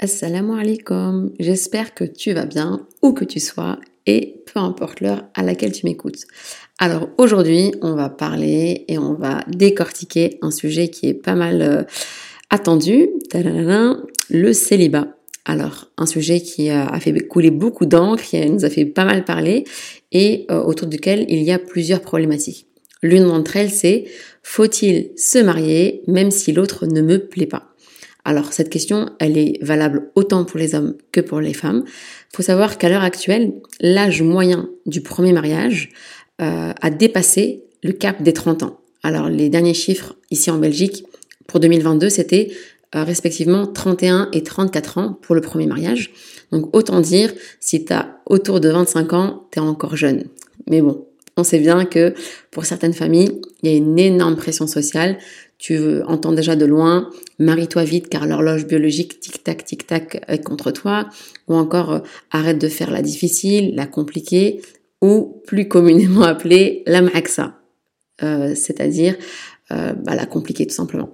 Assalamu alaikum, j'espère que tu vas bien, où que tu sois, et peu importe l'heure à laquelle tu m'écoutes. Alors aujourd'hui, on va parler et on va décortiquer un sujet qui est pas mal euh, attendu, le célibat. Alors, un sujet qui a fait couler beaucoup d'encre, qui nous a fait pas mal parler et euh, autour duquel il y a plusieurs problématiques. L'une d'entre elles, c'est faut-il se marier même si l'autre ne me plaît pas? Alors, cette question, elle est valable autant pour les hommes que pour les femmes. Il faut savoir qu'à l'heure actuelle, l'âge moyen du premier mariage euh, a dépassé le cap des 30 ans. Alors, les derniers chiffres ici en Belgique pour 2022, c'était euh, respectivement 31 et 34 ans pour le premier mariage. Donc autant dire, si tu as autour de 25 ans, tu es encore jeune. Mais bon, on sait bien que pour certaines familles, il y a une énorme pression sociale. Tu entends déjà de loin, marie-toi vite car l'horloge biologique tic-tac, tic-tac est contre toi. Ou encore, euh, arrête de faire la difficile, la compliquée, ou plus communément appelée la maxa, euh, c'est-à-dire euh, bah, la compliquée tout simplement.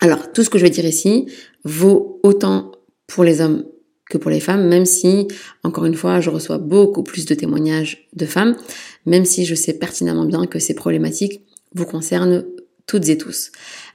Alors, tout ce que je vais dire ici vaut autant pour les hommes que pour les femmes, même si, encore une fois, je reçois beaucoup plus de témoignages de femmes, même si je sais pertinemment bien que ces problématiques vous concernent toutes et tous.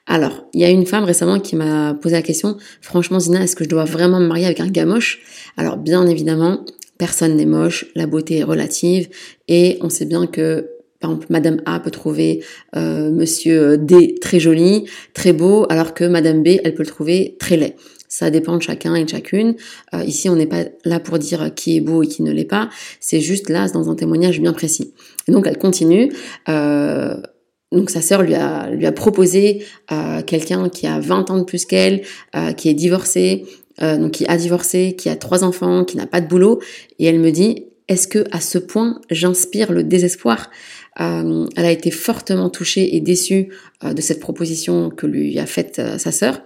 Alors, il y a une femme récemment qui m'a posé la question, franchement Zina, est-ce que je dois vraiment me marier avec un gars moche? Alors, bien évidemment, personne n'est moche, la beauté est relative, et on sait bien que par exemple, Madame A peut trouver euh, Monsieur D très joli, très beau, alors que Madame B, elle peut le trouver très laid. Ça dépend de chacun et de chacune. Euh, ici, on n'est pas là pour dire qui est beau et qui ne l'est pas. C'est juste là, dans un témoignage bien précis. Et donc, elle continue. Euh, donc sa sœur lui a, lui a proposé euh, quelqu'un qui a 20 ans de plus qu'elle, euh, qui est divorcé, euh, donc qui a divorcé, qui a trois enfants, qui n'a pas de boulot, et elle me dit est-ce que à ce point j'inspire le désespoir? Euh, elle a été fortement touchée et déçue de cette proposition que lui a faite sa sœur.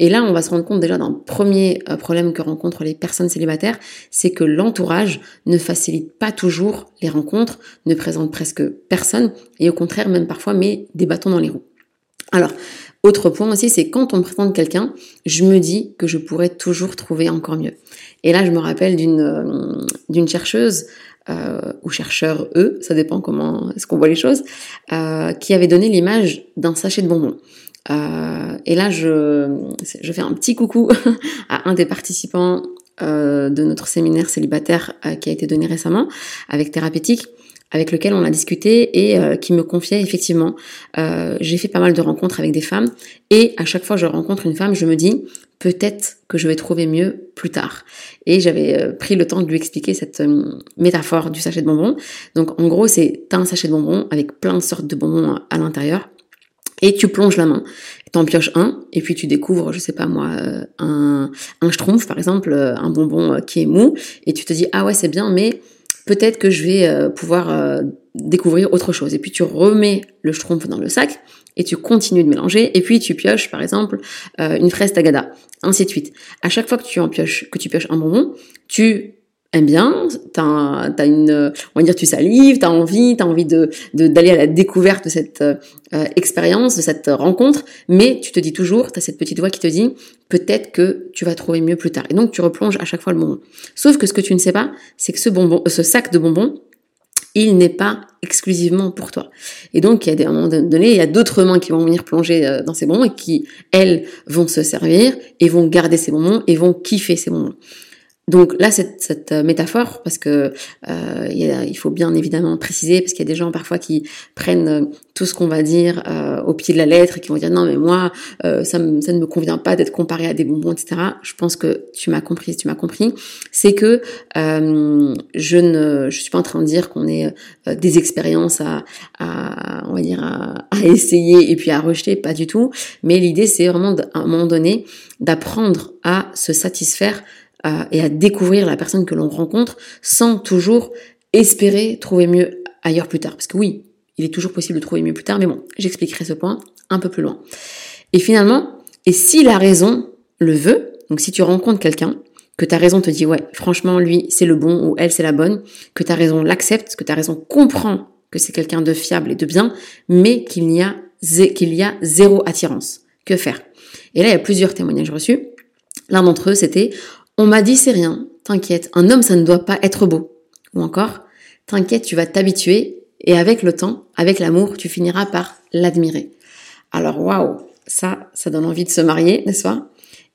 Et là, on va se rendre compte déjà d'un premier problème que rencontrent les personnes célibataires, c'est que l'entourage ne facilite pas toujours les rencontres, ne présente presque personne, et au contraire, même parfois, met des bâtons dans les roues. Alors, autre point aussi, c'est quand on me présente quelqu'un, je me dis que je pourrais toujours trouver encore mieux. Et là, je me rappelle d'une d'une chercheuse euh, ou chercheurs eux, ça dépend comment est-ce qu'on voit les choses, euh, qui avait donné l'image d'un sachet de bonbons. Euh, et là, je, je fais un petit coucou à un des participants euh, de notre séminaire célibataire euh, qui a été donné récemment avec thérapeutique avec lequel on a discuté et euh, qui me confiait effectivement, euh, j'ai fait pas mal de rencontres avec des femmes et à chaque fois que je rencontre une femme, je me dis peut-être que je vais trouver mieux plus tard. Et j'avais euh, pris le temps de lui expliquer cette métaphore du sachet de bonbons. Donc en gros, c'est un sachet de bonbons avec plein de sortes de bonbons à l'intérieur et tu plonges la main, t'en pioches un, et puis tu découvres, je sais pas moi, un, un schtroumpf par exemple, un bonbon qui est mou, et tu te dis ah ouais c'est bien, mais peut-être que je vais euh, pouvoir euh, découvrir autre chose. Et puis tu remets le schtroumpf dans le sac et tu continues de mélanger et puis tu pioches par exemple euh, une fraise tagada, ainsi de suite. À chaque fois que tu en pioches, que tu pioches un bonbon, tu aimes bien, t'as as une, on va dire, tu salives, t'as envie, t'as envie de d'aller à la découverte de cette euh, expérience, de cette rencontre, mais tu te dis toujours, t'as cette petite voix qui te dit, peut-être que tu vas trouver mieux plus tard. Et donc tu replonges à chaque fois le bonbon. Sauf que ce que tu ne sais pas, c'est que ce bonbon, ce sac de bonbons, il n'est pas exclusivement pour toi. Et donc, il y a des, à un il y a d'autres mains qui vont venir plonger euh, dans ces bonbons et qui, elles, vont se servir et vont garder ces bonbons et vont kiffer ces bonbons. Donc là, cette, cette euh, métaphore, parce que euh, il, faut bien évidemment préciser, parce qu'il y a des gens parfois qui prennent euh, tout ce qu'on va dire euh, au pied de la lettre et qui vont dire non mais moi euh, ça, me, ça ne me convient pas d'être comparé à des bonbons, etc. Je pense que tu m'as compris, tu m'as compris, c'est que euh, je ne je suis pas en train de dire qu'on est des expériences à, à, on va dire à, à, essayer et puis à rejeter, pas du tout. Mais l'idée c'est vraiment à un moment donné d'apprendre à se satisfaire euh, et à découvrir la personne que l'on rencontre sans toujours espérer trouver mieux ailleurs plus tard. Parce que oui, il est toujours possible de trouver mieux plus tard, mais bon, j'expliquerai ce point un peu plus loin. Et finalement, et si la raison le veut, donc si tu rencontres quelqu'un, que ta raison te dit ouais, franchement, lui, c'est le bon ou elle, c'est la bonne, que ta raison l'accepte, que ta raison comprend que c'est quelqu'un de fiable et de bien, mais qu'il n'y qu'il y a zéro attirance. Que faire? Et là, il y a plusieurs témoignages reçus. L'un d'entre eux, c'était on m'a dit c'est rien, t'inquiète, un homme, ça ne doit pas être beau. Ou encore, t'inquiète, tu vas t'habituer et avec le temps, avec l'amour, tu finiras par l'admirer. Alors waouh, ça, ça donne envie de se marier, n'est-ce pas?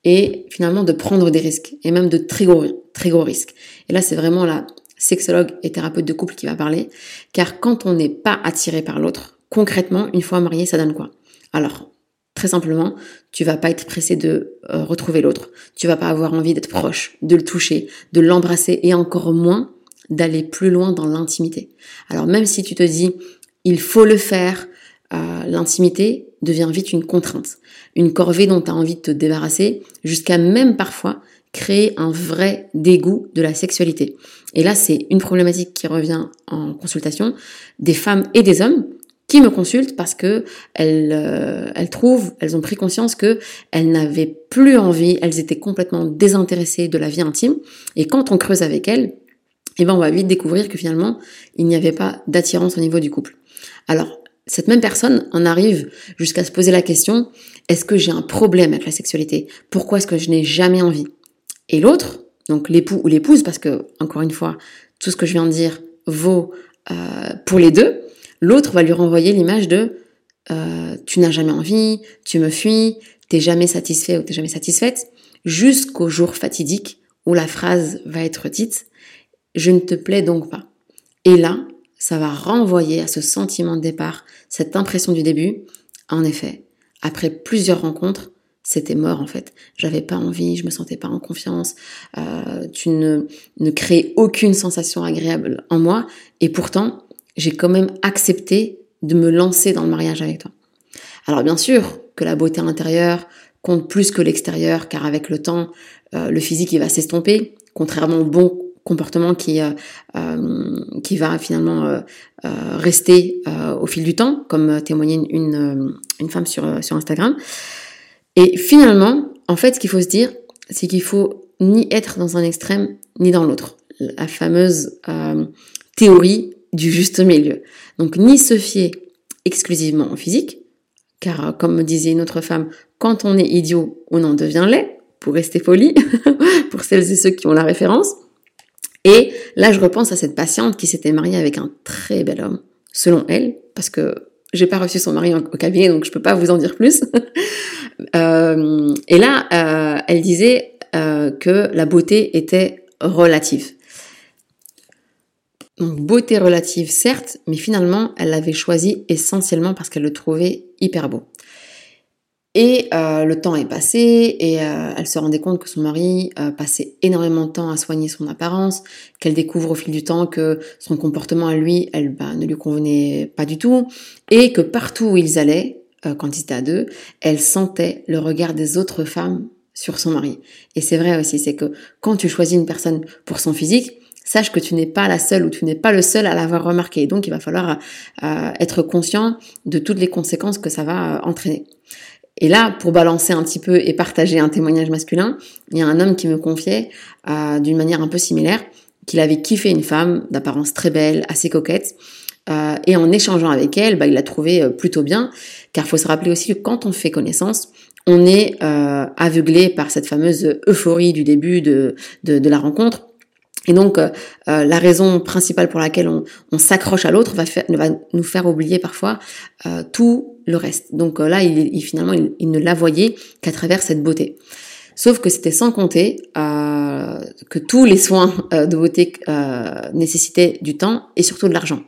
Et finalement de prendre des risques, et même de très gros, très gros risques. Et là, c'est vraiment la sexologue et thérapeute de couple qui va parler, car quand on n'est pas attiré par l'autre, concrètement, une fois marié, ça donne quoi? Alors, très simplement, tu vas pas être pressé de euh, retrouver l'autre. Tu vas pas avoir envie d'être proche, de le toucher, de l'embrasser, et encore moins d'aller plus loin dans l'intimité. Alors même si tu te dis, il faut le faire, euh, l'intimité devient vite une contrainte, une corvée dont tu as envie de te débarrasser, jusqu'à même parfois créer un vrai dégoût de la sexualité. Et là, c'est une problématique qui revient en consultation des femmes et des hommes qui me consultent parce que elles, euh, elles trouvent, elles ont pris conscience que elles n'avaient plus envie, elles étaient complètement désintéressées de la vie intime. Et quand on creuse avec elles, eh ben on va vite découvrir que finalement il n'y avait pas d'attirance au niveau du couple. Alors cette même personne en arrive jusqu'à se poser la question est-ce que j'ai un problème avec la sexualité? Pourquoi est-ce que je n'ai jamais envie? Et l'autre, donc l'époux ou l'épouse, parce que encore une fois, tout ce que je viens de dire vaut euh, pour les deux, l'autre va lui renvoyer l'image de euh, tu n'as jamais envie, tu me fuis, t'es jamais satisfait ou t'es jamais satisfaite, jusqu'au jour fatidique où la phrase va être dite je ne te plais donc pas. Et là, ça va renvoyer à ce sentiment de départ, cette impression du début. En effet, après plusieurs rencontres, c'était mort en fait. J'avais pas envie, je me sentais pas en confiance. Euh, tu ne, ne crées aucune sensation agréable en moi. Et pourtant, j'ai quand même accepté de me lancer dans le mariage avec toi. Alors bien sûr que la beauté intérieure compte plus que l'extérieur, car avec le temps, euh, le physique il va s'estomper. Contrairement au bon comportement qui euh, euh, qui va finalement rester au fil du temps, comme témoignait une, une, femme sur, sur Instagram. Et finalement, en fait, ce qu'il faut se dire, c'est qu'il faut ni être dans un extrême ni dans l'autre. La fameuse théorie du juste milieu. Donc, ni se fier exclusivement au physique, car comme me disait une autre femme, quand on est idiot, on en devient laid, pour rester poli, pour celles et ceux qui ont la référence. Et là, je repense à cette patiente qui s'était mariée avec un très bel homme, selon elle, parce que j'ai pas reçu son mari au cabinet, donc je peux pas vous en dire plus. euh, et là, euh, elle disait euh, que la beauté était relative. Donc beauté relative, certes, mais finalement, elle l'avait choisi essentiellement parce qu'elle le trouvait hyper beau. Et euh, le temps est passé et euh, elle se rendait compte que son mari euh, passait énormément de temps à soigner son apparence, qu'elle découvre au fil du temps que son comportement à lui, elle bah, ne lui convenait pas du tout, et que partout où ils allaient, quand ils étaient à deux, elle sentait le regard des autres femmes sur son mari. Et c'est vrai aussi, c'est que quand tu choisis une personne pour son physique, sache que tu n'es pas la seule ou tu n'es pas le seul à l'avoir remarqué. Donc il va falloir être conscient de toutes les conséquences que ça va entraîner. Et là, pour balancer un petit peu et partager un témoignage masculin, il y a un homme qui me confiait euh, d'une manière un peu similaire qu'il avait kiffé une femme d'apparence très belle, assez coquette, euh, et en échangeant avec elle, bah, il l'a trouvé euh, plutôt bien, car faut se rappeler aussi que quand on fait connaissance, on est euh, aveuglé par cette fameuse euphorie du début de, de, de la rencontre. Et donc, euh, la raison principale pour laquelle on, s'accroche à l'autre va, va, nous faire oublier parfois euh, tout le reste. Donc euh, là, il, finalement, il, ne la voyait qu'à travers cette beauté. Sauf que c'était sans compter euh, que tous les soins euh, de beauté nécessitaient du temps et surtout de l'argent.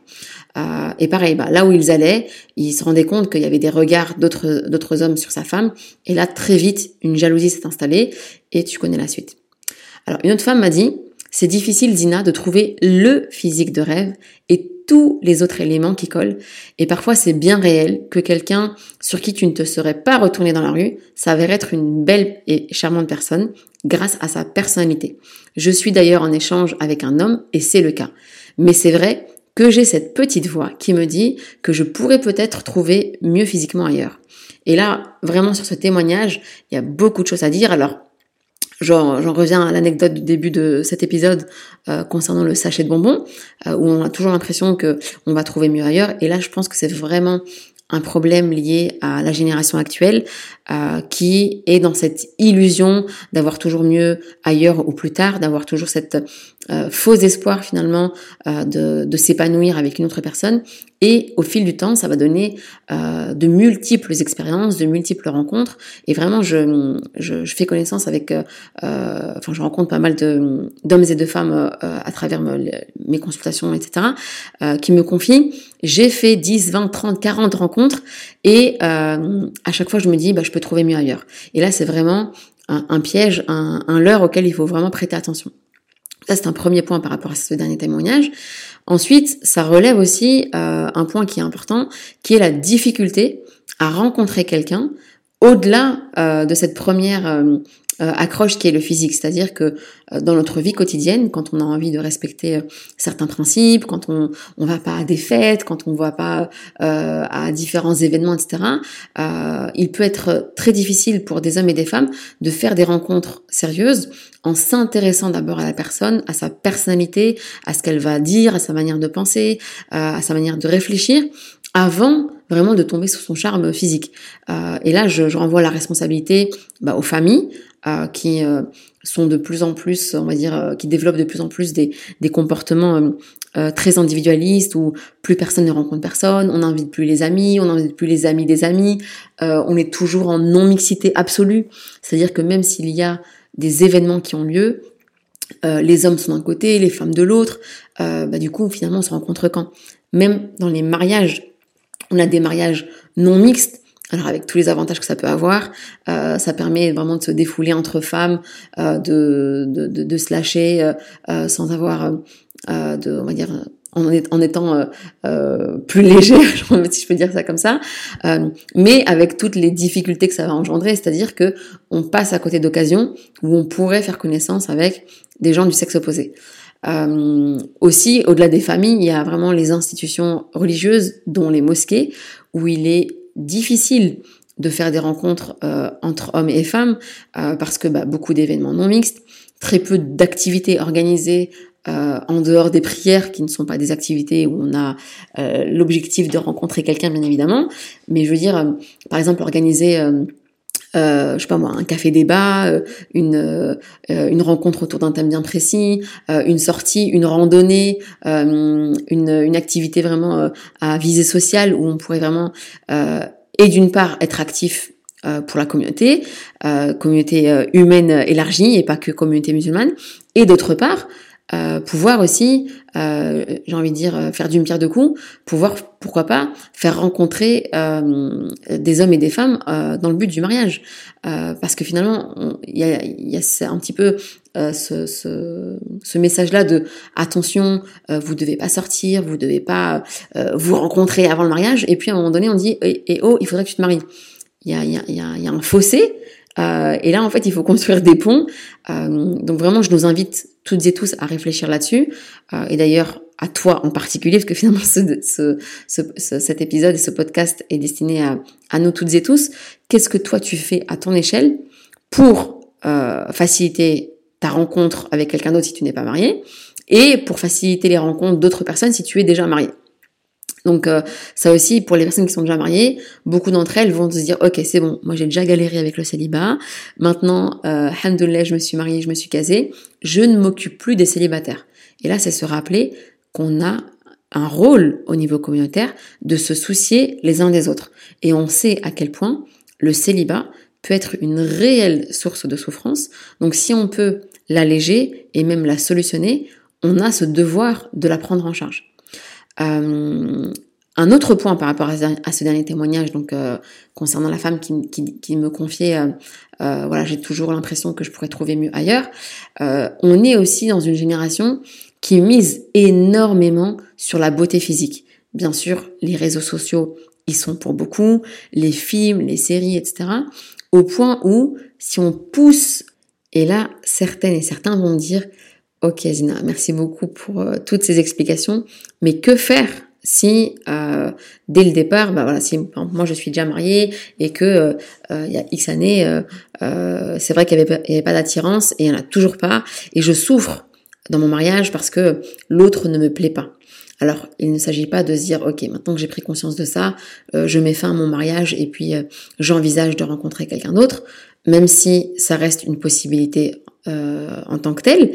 et pareil, bah, là où ils allaient, ils se rendaient compte qu'il y avait des regards d'autres hommes sur sa femme. Et là, très vite, une jalousie s'est installée et tu connais la suite. Alors, une autre femme m'a dit, c'est difficile, Zina, de trouver le physique de rêve et tous les autres éléments qui collent. Et parfois, c'est bien réel que quelqu'un sur qui tu ne te serais pas retourné dans la rue s'avère être une belle et charmante personne grâce à sa personnalité. Je suis d'ailleurs en échange avec un homme et c'est le cas. Mais c'est vrai que j'ai cette petite voix qui me dit que je pourrais peut-être trouver mieux physiquement ailleurs. Et là, vraiment sur ce témoignage, il y a beaucoup de choses à dire. Alors, J'en reviens à l'anecdote du début de cet épisode euh, concernant le sachet de bonbons, euh, où on a toujours l'impression que on va trouver mieux ailleurs. Et là, je pense que c'est vraiment un problème lié à la génération actuelle euh, qui est dans cette illusion d'avoir toujours mieux ailleurs ou plus tard, d'avoir toujours cette euh, faux espoir finalement euh, de, de s'épanouir avec une autre personne. Et au fil du temps, ça va donner euh, de multiples expériences, de multiples rencontres. Et vraiment, je, je, je fais connaissance avec, euh, enfin, je rencontre pas mal d'hommes et de femmes à travers mes consultations, etc., qui me confient j'ai fait 10, 20, 30, 40 rencontres et euh, à chaque fois je me dis bah, je peux trouver mieux ailleurs. Et là c'est vraiment un, piège, un, un leurre auquel il faut vraiment prêter attention. Ça c'est un premier point par rapport à ce dernier témoignage. Ensuite, ça relève aussi euh, un point qui est important, qui est la difficulté à rencontrer quelqu'un au-delà euh, de cette première euh, accroche qui est le physique, c'est-à-dire que euh, dans notre vie quotidienne, quand on a envie de respecter euh, certains principes, quand on on va pas à des fêtes, quand on va pas à différents événements, etc., il peut être très difficile pour des hommes et des femmes de faire des rencontres sérieuses en s'intéressant d'abord à la personne, à sa personnalité, à ce qu'elle va dire, à sa manière de penser, à sa manière de réfléchir, avant vraiment de tomber sous son charme physique. et là, je, je renvoie la responsabilité bah, aux familles, euh, qui euh, sont de plus en plus, on va dire, euh, qui développent de plus en plus des, des comportements très individualistes où plus personne ne rencontre personne, on n'invite plus les amis, on n'invite plus les amis des amis, on est toujours en non-mixité absolue, c'est-à-dire que même s'il y a des événements qui ont lieu, les hommes sont d'un côté, les femmes de l'autre, bah, du coup finalement on se rencontre quand? Même dans les mariages, on a des mariages non mixtes, alors avec tous les avantages que ça peut avoir, euh, ça permet vraiment de se défouler entre femmes, euh, de, de, se lâcher euh, sans avoir, de, on va dire, en, en étant plus léger, si je peux dire ça comme ça, mais avec toutes les difficultés que ça va engendrer, c'est-à-dire que on passe à côté d'occasions où on pourrait faire connaissance avec des gens du sexe opposé. Euh, aussi, au-delà des familles, il y a vraiment les institutions religieuses, dont les mosquées, où il est difficile de faire des rencontres euh, entre hommes et femmes euh, parce que bah, beaucoup d'événements non mixtes, très peu d'activités organisées euh, en dehors des prières qui ne sont pas des activités où on a l'objectif de rencontrer quelqu'un bien évidemment, mais je veux dire par exemple organiser euh, je sais pas moi, un café débat, une une rencontre autour d'un thème bien précis, une sortie, une randonnée, une, une activité vraiment à visée sociale où on pourrait vraiment et d'une part être actif euh, pour la communauté, euh, communauté euh, humaine élargie et pas que communauté musulmane, et d'autre part pouvoir aussi, j'ai envie de dire, faire d'une pierre deux coups, pouvoir, pourquoi pas, faire rencontrer des hommes et des femmes dans le but du mariage, parce que finalement, il y a, y a un petit peu ce, ce, ce message-là de attention, vous devez pas sortir, vous devez pas vous rencontrer avant le mariage, et puis à un moment donné, on dit, et, oh, il faudrait que tu te maries il y, a, y, a, y a, un fossé. Euh, et là, en fait, il faut construire des ponts. Euh, donc vraiment, je nous invite toutes et tous à réfléchir là-dessus. Euh, et d'ailleurs, à toi en particulier, parce que finalement, ce, ce, ce, cet épisode et ce podcast est destiné à, à nous toutes et tous. Qu'est-ce que toi, tu fais à ton échelle pour euh, faciliter ta rencontre avec quelqu'un d'autre si tu n'es pas marié et pour faciliter les rencontres d'autres personnes si tu es déjà marié? Donc euh, ça aussi, pour les personnes qui sont déjà mariées, beaucoup d'entre elles vont se dire, ok, c'est bon, moi j'ai déjà galéré avec le célibat, maintenant, euh, je me suis mariée, je me suis casée, je ne m'occupe plus des célibataires. Et là, c'est se rappeler qu'on a un rôle au niveau communautaire de se soucier les uns des autres. Et on sait à quel point le célibat peut être une réelle source de souffrance. Donc si on peut l'alléger et même la solutionner, on a ce devoir de la prendre en charge. Euh, un autre point par rapport à ce dernier témoignage, donc euh, concernant la femme qui, me confiait, euh, voilà, j'ai toujours l'impression que je pourrais trouver mieux ailleurs. On est aussi dans une génération qui mise énormément sur la beauté physique. Bien sûr, les réseaux sociaux y sont pour beaucoup, les films, les séries, etc. Au point où, si on pousse, et là, certaines et certains vont dire, Ok Zina, merci beaucoup pour euh, toutes ces explications. Mais que faire si euh, dès le départ, bah voilà, si moi je suis déjà mariée et que euh, euh, il y a X années, c'est vrai qu'il n'y avait, pas d'attirance et il n'y en a toujours pas, et je souffre dans mon mariage parce que l'autre ne me plaît pas. Alors, il ne s'agit pas de se dire, ok, maintenant que j'ai pris conscience de ça, je mets fin à mon mariage et puis j'envisage de rencontrer quelqu'un d'autre, même si ça reste une possibilité en tant que telle,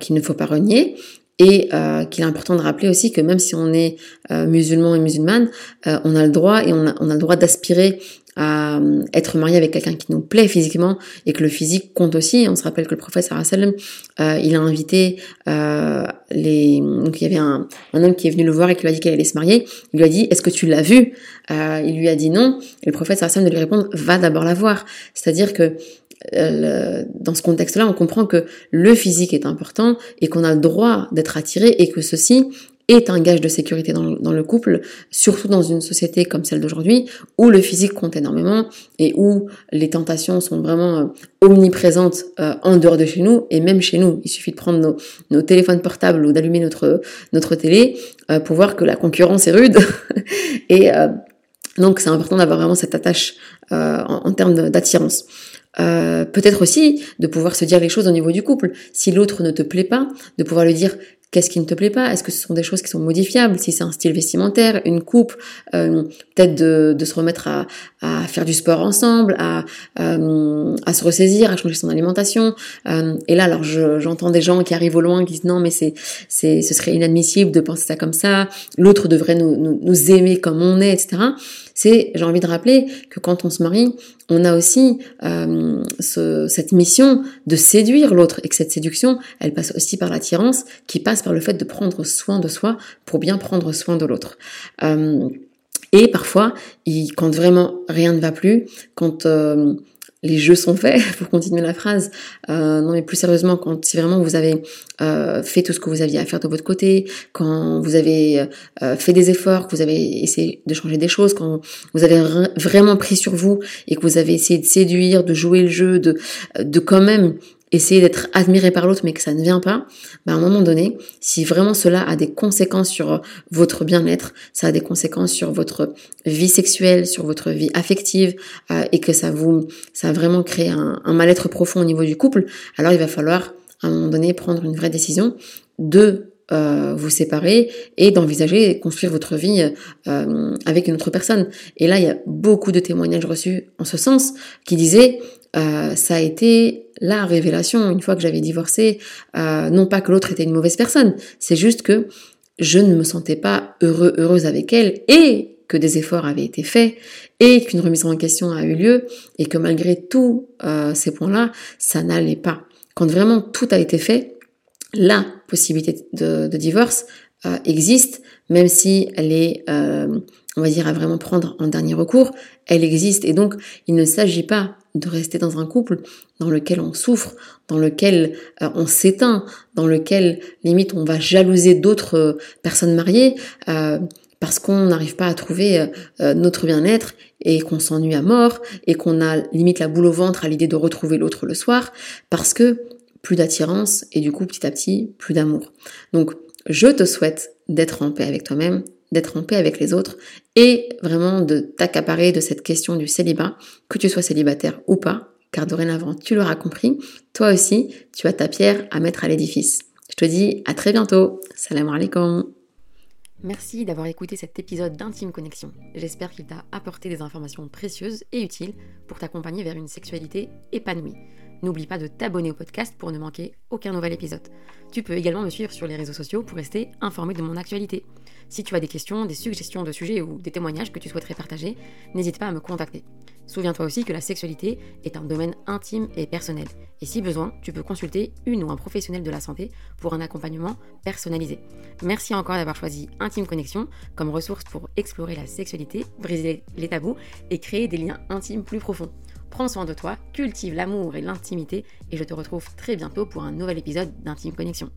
qu'il ne faut pas renier et euh, qu'il est important de rappeler aussi que même si on est euh, musulman et musulmane, euh, on a le droit et on a, le droit d'aspirer à euh, être marié avec quelqu'un qui nous plaît physiquement et que le physique compte aussi. On se rappelle que le prophète euh, il a invité euh, les donc il y avait un, un, homme qui est venu le voir et qui lui a dit qu'elle allait se marier. Il lui a dit est-ce que tu l'as vu? Il lui a dit non. Et le prophète sallam de lui répondre va d'abord la voir. C'est-à-dire que euh, dans ce contexte-là, on comprend que le physique est important et qu'on a le droit d'être attiré et que ceci est un gage de sécurité dans, le couple, surtout dans une société comme celle d'aujourd'hui, où le physique compte énormément et où les tentations sont vraiment euh, omniprésentes euh, en dehors de chez nous et même chez nous. Il suffit de prendre nos, téléphones portables ou d'allumer notre, télé pour voir que la concurrence est rude. et donc c'est important d'avoir vraiment cette attache en termes d'attirance. Euh, peut-être aussi de pouvoir se dire les choses au niveau du couple. Si l'autre ne te plaît pas, de pouvoir lui dire qu'est-ce qui ne te plaît pas? Est-ce que ce sont des choses qui sont modifiables? Si c'est un style vestimentaire, une coupe, euh, peut-être de, de, se remettre à, à, faire du sport ensemble, à, euh, à se ressaisir, à changer son alimentation. Euh, et là, alors j'entends des gens qui arrivent au loin qui disent non, mais c'est, c'est, ce serait inadmissible de penser ça comme ça. L'autre devrait nous, nous, nous aimer comme on est, etc c'est, j'ai envie de rappeler que quand on se marie, on a aussi euh, ce, cette mission de séduire l'autre et que cette séduction, elle passe aussi par l'attirance qui passe par le fait de prendre soin de soi pour bien prendre soin de l'autre. Euh, et parfois, quand vraiment rien ne va plus, quand euh, les jeux sont faits, pour continuer la phrase. Euh, non mais plus sérieusement, quand si vraiment vous avez euh, fait tout ce que vous aviez à faire de votre côté, quand vous avez euh, fait des efforts, que vous avez essayé de changer des choses, quand vous avez vraiment pris sur vous et que vous avez essayé de séduire, de jouer le jeu, de, de quand même essayer d'être admiré par l'autre mais que ça ne vient pas, bah à un moment donné, si vraiment cela a des conséquences sur euh, votre bien-être, ça a des conséquences sur votre vie sexuelle, sur votre vie affective euh, et que ça vous ça a vraiment créé un, mal-être profond au niveau du couple, alors il va falloir à un moment donné prendre une vraie décision de euh, vous séparer et d'envisager construire votre vie avec une autre personne. Et là, il y a beaucoup de témoignages reçus en ce sens qui disaient euh, ça a été la révélation une fois que j'avais divorcé. Euh, non pas que l'autre était une mauvaise personne, c'est juste que je ne me sentais pas heureux, heureuse avec elle et que des efforts avaient été faits et qu'une remise en question a eu lieu et que malgré tous euh, ces points-là, ça n'allait pas. Quand vraiment tout a été fait, la possibilité de, divorce existe, même si elle est, euh, on va dire, à vraiment prendre en dernier recours, elle existe. Et donc, il ne s'agit pas de rester dans un couple dans lequel on souffre, dans lequel euh, on s'éteint, dans lequel limite on va jalouser d'autres euh, personnes mariées euh, parce qu'on n'arrive pas à trouver notre bien-être et qu'on s'ennuie à mort et qu'on a limite la boule au ventre à l'idée de retrouver l'autre le soir parce que plus d'attirance et du coup petit à petit plus d'amour. Donc je te souhaite d'être en paix avec toi-même, d'être en paix avec les autres et vraiment de t'accaparer de cette question du célibat, que tu sois célibataire ou pas, car dorénavant, tu l'auras compris, toi aussi, tu as ta pierre à mettre à l'édifice. Je te dis à très bientôt. Salam alaikum. Merci d'avoir écouté cet épisode d'Intime Connexion. J'espère qu'il t'a apporté des informations précieuses et utiles pour t'accompagner vers une sexualité épanouie. N'oublie pas de t'abonner au podcast pour ne manquer aucun nouvel épisode. Tu peux également me suivre sur les réseaux sociaux pour rester informé de mon actualité. Si tu as des questions, des suggestions de sujets ou des témoignages que tu souhaiterais partager, n'hésite pas à me contacter. Souviens-toi aussi que la sexualité est un domaine intime et personnel. Et si besoin, tu peux consulter une ou un professionnel de la santé pour un accompagnement personnalisé. Merci encore d'avoir choisi Intime Connexion comme ressource pour explorer la sexualité, briser les tabous et créer des liens intimes plus profonds. Prends soin de toi, cultive l'amour et l'intimité et je te retrouve très bientôt pour un nouvel épisode d'Intime Connexion.